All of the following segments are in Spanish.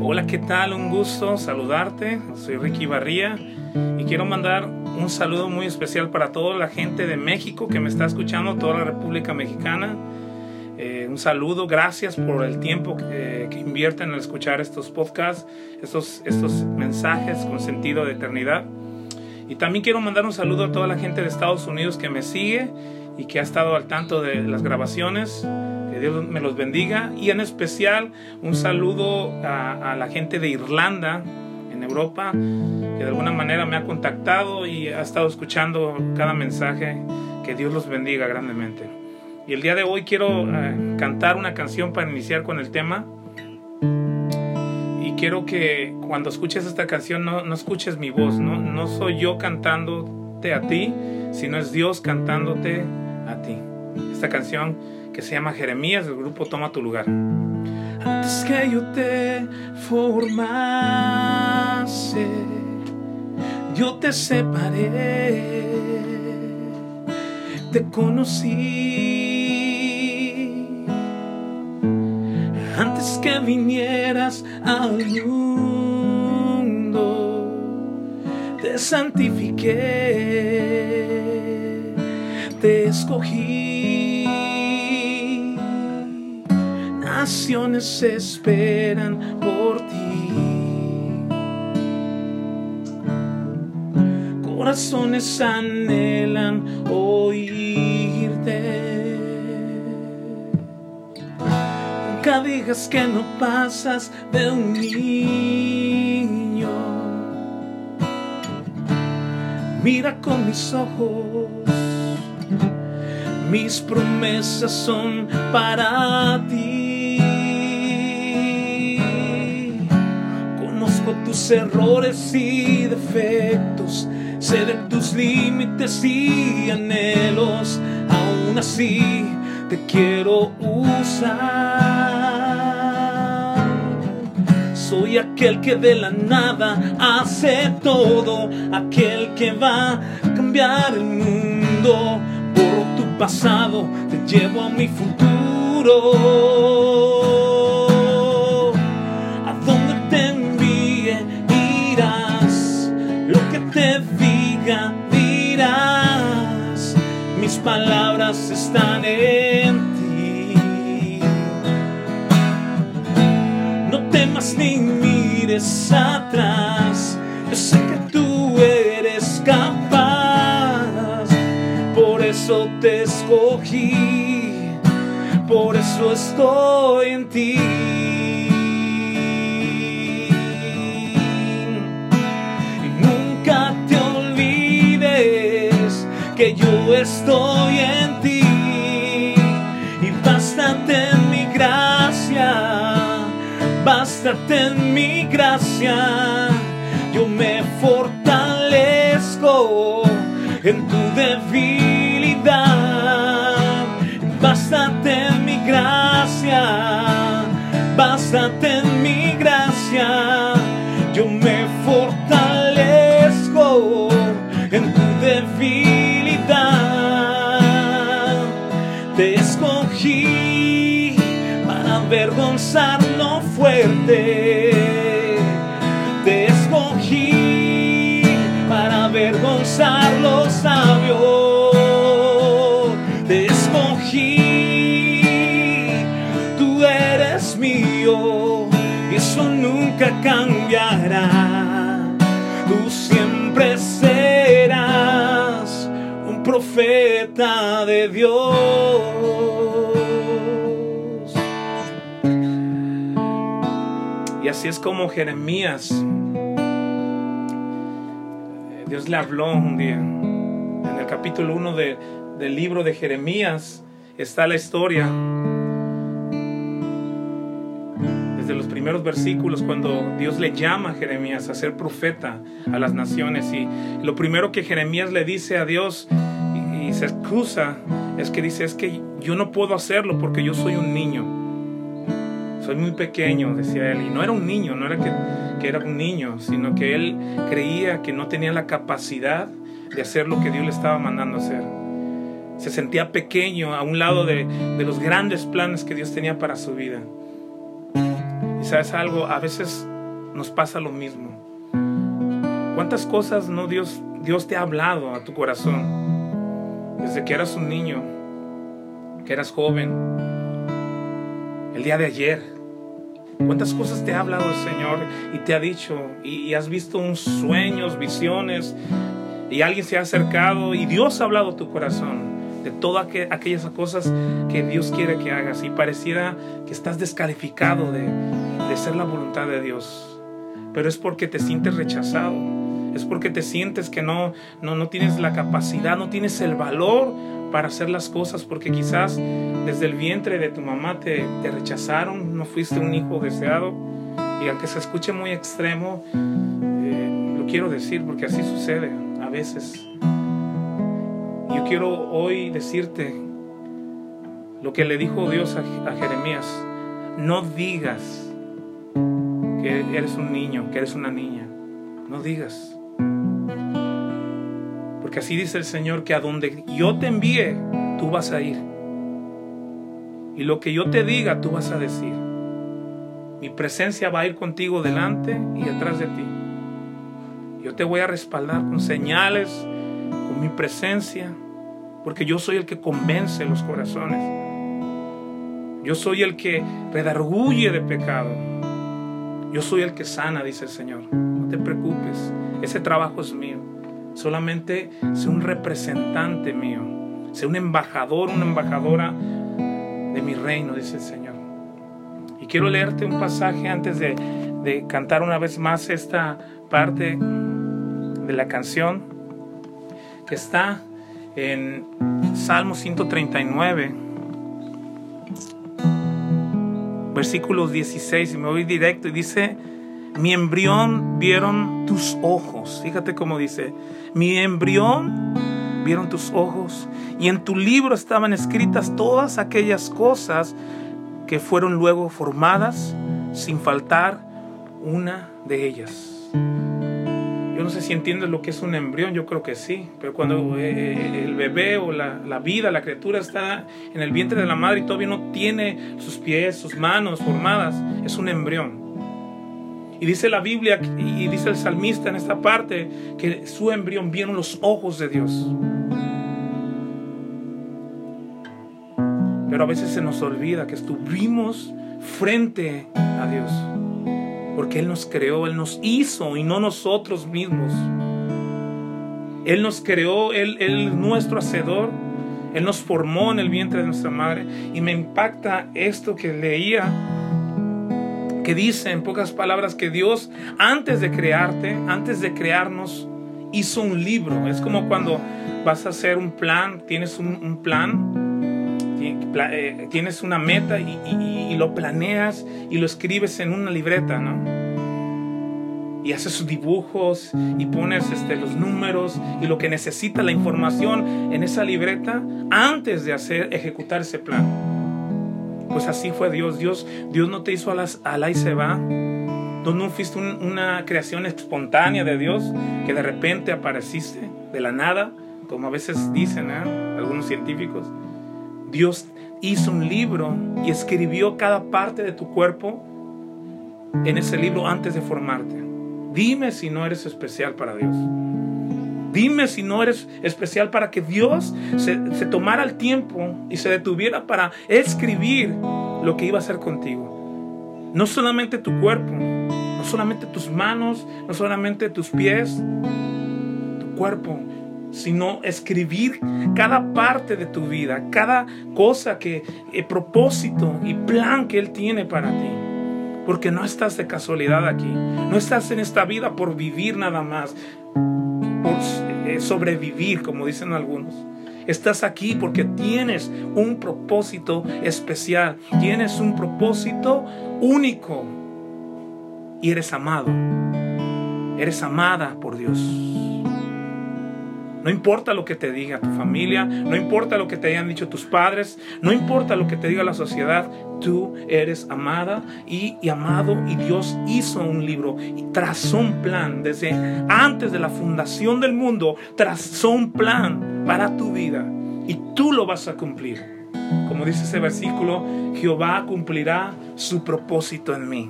Hola, ¿qué tal? Un gusto saludarte. Soy Ricky Barría y quiero mandar un saludo muy especial para toda la gente de México que me está escuchando, toda la República Mexicana. Eh, un saludo, gracias por el tiempo que, que invierten en escuchar estos podcasts, estos, estos mensajes con sentido de eternidad. Y también quiero mandar un saludo a toda la gente de Estados Unidos que me sigue y que ha estado al tanto de las grabaciones. Dios me los bendiga. Y en especial un saludo a, a la gente de Irlanda, en Europa, que de alguna manera me ha contactado y ha estado escuchando cada mensaje. Que Dios los bendiga grandemente. Y el día de hoy quiero eh, cantar una canción para iniciar con el tema. Y quiero que cuando escuches esta canción no, no escuches mi voz, ¿no? no soy yo cantándote a ti, sino es Dios cantándote a ti. Esta canción que se llama Jeremías del grupo Toma tu lugar. Antes que yo te formase, yo te separé, te conocí. Antes que vinieras al mundo, te santifiqué, te escogí. Naciones esperan por ti. Corazones anhelan oírte. Nunca digas que no pasas de un niño. Mira con mis ojos, mis promesas son para ti. Tus errores y defectos, sé de tus límites y anhelos, aún así te quiero usar. Soy aquel que de la nada hace todo, aquel que va a cambiar el mundo. Por tu pasado te llevo a mi futuro. Estoy en ti. Y nunca te olvides que yo estoy en ti. Y bástate en mi gracia, bástate en mi gracia. Yo me fortalezco en tu debilidad. Bástate en mi gracia. Yo me fortalezco nunca cambiará. Tú siempre serás un profeta de Dios. Y así es como Jeremías, eh, Dios le habló un día. En el capítulo 1 de, del libro de Jeremías está la historia. Desde los primeros versículos cuando Dios le llama a Jeremías a ser profeta a las naciones y lo primero que Jeremías le dice a Dios y, se excusa es que dice es que yo no puedo hacerlo porque yo soy un niño. Soy muy pequeño, decía él, y no era un niño, no era que, que era un niño, sino que él creía que no tenía la capacidad de hacer lo que Dios le estaba mandando hacer. Se sentía pequeño a un lado de, de los grandes planes que Dios tenía para su vida. Y sabes algo, a veces nos pasa lo mismo. ¿Cuántas cosas no Dios, Dios te ha hablado a tu corazón desde que eras un niño, que eras joven, el día de ayer? ¿Cuántas cosas te ha hablado el Señor y te ha dicho y, has visto unos sueños, visiones y alguien se ha acercado y Dios ha hablado a tu corazón de todas aquellas cosas que Dios quiere que hagas y pareciera que estás descalificado de, de ser la voluntad de Dios. Pero es porque te sientes rechazado, es porque te sientes que no, no, no tienes la capacidad, no tienes el valor para hacer las cosas, porque quizás desde el vientre de tu mamá te, rechazaron, no fuiste un hijo deseado. Y aunque se escuche muy extremo, eh, lo quiero decir porque así sucede a veces. Yo quiero hoy decirte lo que le dijo Dios a Jeremías. No digas que eres un niño, que eres una niña. No digas. Porque así dice el Señor que a donde yo te envíe, tú vas a ir. Y lo que yo te diga, tú vas a decir. Mi presencia va a ir contigo delante y detrás de ti. Yo te voy a respaldar con señales, con mi presencia, porque yo soy el que convence los corazones. Yo soy el que redarguye de pecado. Yo soy el que sana, dice el Señor. No te preocupes, ese trabajo es mío. Solamente sé un representante mío. Sé un embajador, una embajadora de mi reino, dice el Señor. Y quiero leerte un pasaje antes de, de cantar una vez más esta parte de la canción que está en Salmo 139, versículos 16, y me voy directo y dice, mi embrión vieron tus ojos. Fíjate cómo dice, mi embrión vieron tus ojos y en tu libro estaban escritas todas aquellas cosas que fueron luego formadas sin faltar una de ellas. No sé si entiendes lo que es un embrión, yo creo que sí, pero cuando eh, eh, el bebé o la, la, vida, la criatura está en el vientre de la madre y todavía no tiene sus pies, sus manos formadas, es un embrión. Y dice la Biblia y dice el salmista en esta parte que su embrión vieron los ojos de Dios. Pero a veces se nos olvida que estuvimos frente a Dios. Porque Él nos creó, Él nos hizo y no nosotros mismos. Él nos creó, Él, es nuestro hacedor. Él nos formó en el vientre de nuestra madre. Y me impacta esto que leía que dice en pocas palabras que Dios antes de crearte, antes de crearnos, hizo un libro. Es como cuando vas a hacer un plan, tienes un, plan, eh, tienes una meta y, lo planeas y lo escribes en una libreta, ¿no? Y haces sus dibujos y pones este, los números y lo que necesita la información en esa libreta antes de hacer, ejecutar ese plan. Pues así fue Dios. Dios, Dios no te hizo a, las, a la y se va. Tú no fuiste una creación espontánea de Dios que de repente apareciste de la nada, como a veces dicen ¿eh? algunos científicos. Dios hizo un libro y escribió cada parte de tu cuerpo en ese libro antes de formarte. Dime si no eres especial para Dios. Dime si no eres especial para que Dios se, tomara el tiempo y se detuviera para escribir lo que iba a hacer contigo. No solamente tu cuerpo, no solamente tus manos, no solamente tus pies, tu cuerpo, sino escribir cada parte de tu vida, cada cosa que, el eh, propósito y plan que Él tiene para ti. Porque no estás de casualidad aquí, no estás en esta vida por vivir nada más eh, sobrevivir, como dicen algunos. Estás aquí porque tienes un propósito especial, tienes un propósito único y eres amado. Eres amada por Dios. No importa lo que te diga tu familia, no importa lo que te hayan dicho tus padres, no importa lo que te diga la sociedad, tú eres amada y, amado y Dios hizo un libro y trazó un plan desde antes de la fundación del mundo, trazó un plan para tu vida y tú lo vas a cumplir. Como dice ese versículo, Jehová cumplirá su propósito en mí.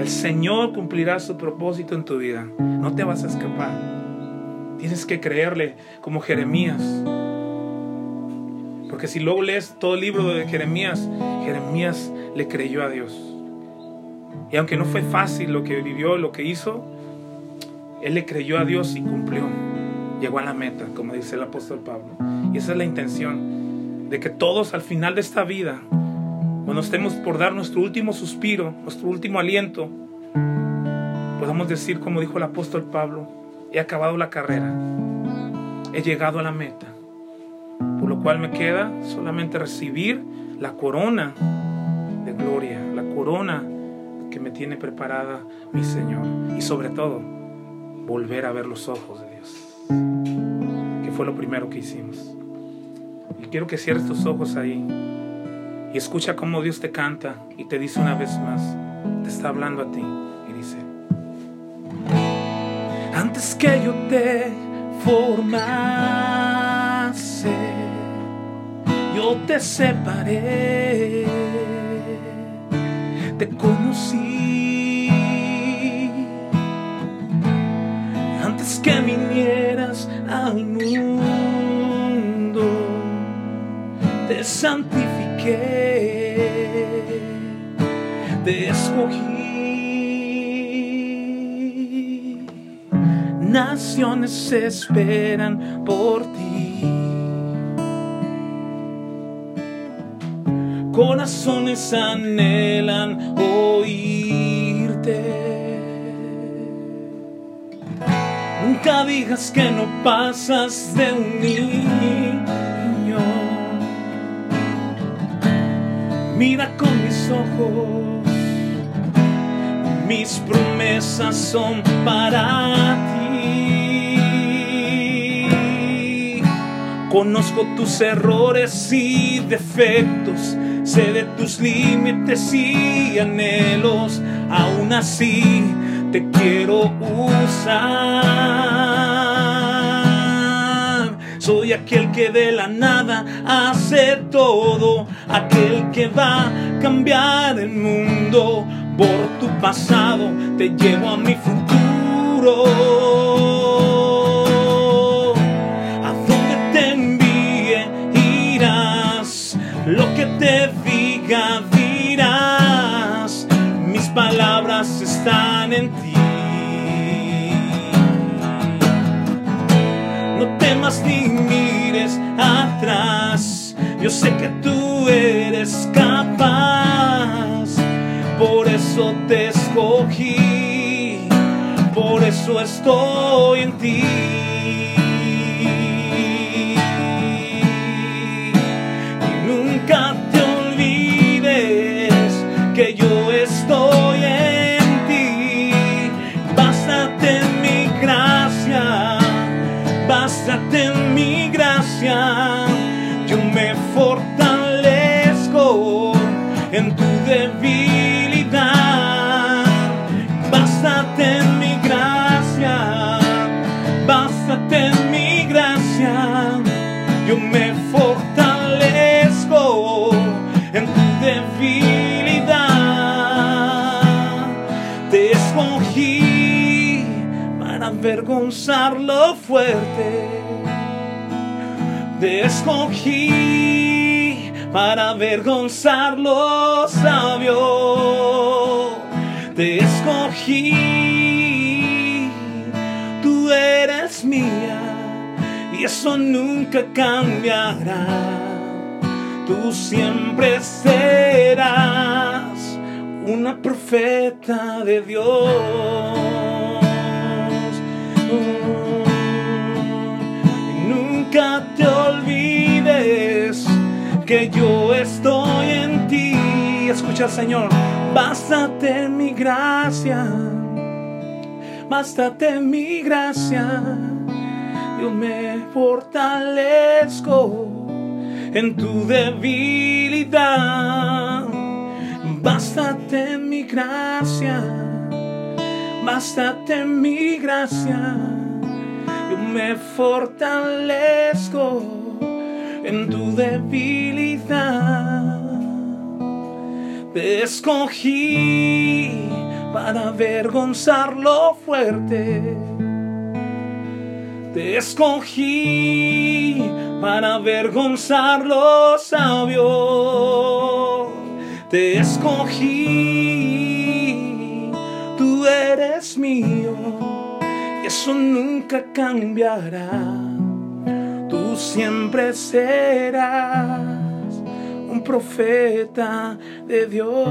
El Señor cumplirá su propósito en tu vida. No te vas a escapar. Tienes que creerle como Jeremías. Porque si luego lees todo el libro de Jeremías, Jeremías le creyó a Dios. Y aunque no fue fácil lo que vivió, lo que hizo, él le creyó a Dios y cumplió. Llegó a la meta, como dice el apóstol Pablo. Y esa es la intención, de que todos al final de esta vida, cuando estemos por dar nuestro último suspiro, nuestro último aliento, podamos decir, como dijo el apóstol Pablo, he acabado la carrera, he llegado a la meta, por lo cual me queda solamente recibir la corona de gloria, la corona que me tiene preparada mi Señor. Y sobre todo, volver a ver los ojos de Dios, que fue lo primero que hicimos. Y quiero que cierres tus ojos ahí y escucha cómo Dios te canta y te dice una vez más, te está hablando a ti y dice, antes que yo te formase, yo te separé, te conocí que vinieras al mundo, te santifiqué, te escogí. Naciones esperan por ti. Corazones anhelan oírte. Nunca digas que no pasas de un niño. Mira con mis ojos, mis promesas son para ti. Conozco tus errores y defectos, sé de tus límites y anhelos, aún así te quiero usar. Soy aquel que de la nada hace todo, aquel que va a cambiar el mundo. Por tu pasado te llevo a mi futuro. Dirás. Mis palabras están en ti. No temas ni mires atrás. Yo sé que tú eres capaz. Por eso te escogí. Por eso estoy en ti. Y nunca lo fuerte. Te escogí para avergonzar lo sabio. Te escogí, tú eres mía y eso nunca cambiará. Tú siempre serás una profeta de Dios. Nunca te olvides que yo estoy en ti. Escucha, Señor, bástate mi gracia, bástate mi gracia. Yo me fortalezco en tu debilidad. Bástate mi gracia, bástate mi gracia. Me fortalezco en tu debilidad. Te escogí para avergonzar lo fuerte. Te escogí para avergonzar lo sabio. Te escogí, tú eres mío. Eso nunca cambiará. Tú siempre serás un profeta de Dios.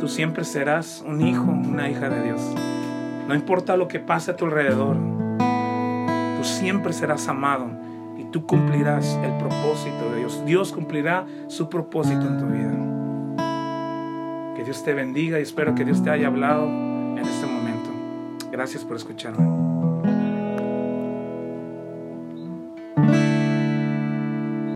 Tú siempre serás un hijo, una hija de Dios. No importa lo que pase a tu alrededor, tú siempre serás amado y tú cumplirás el propósito de Dios. Dios cumplirá su propósito en tu vida. Dios te bendiga y espero que Dios te haya hablado en este momento. Gracias por escucharme.